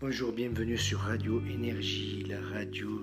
Bonjour, bienvenue sur Radio Énergie, la radio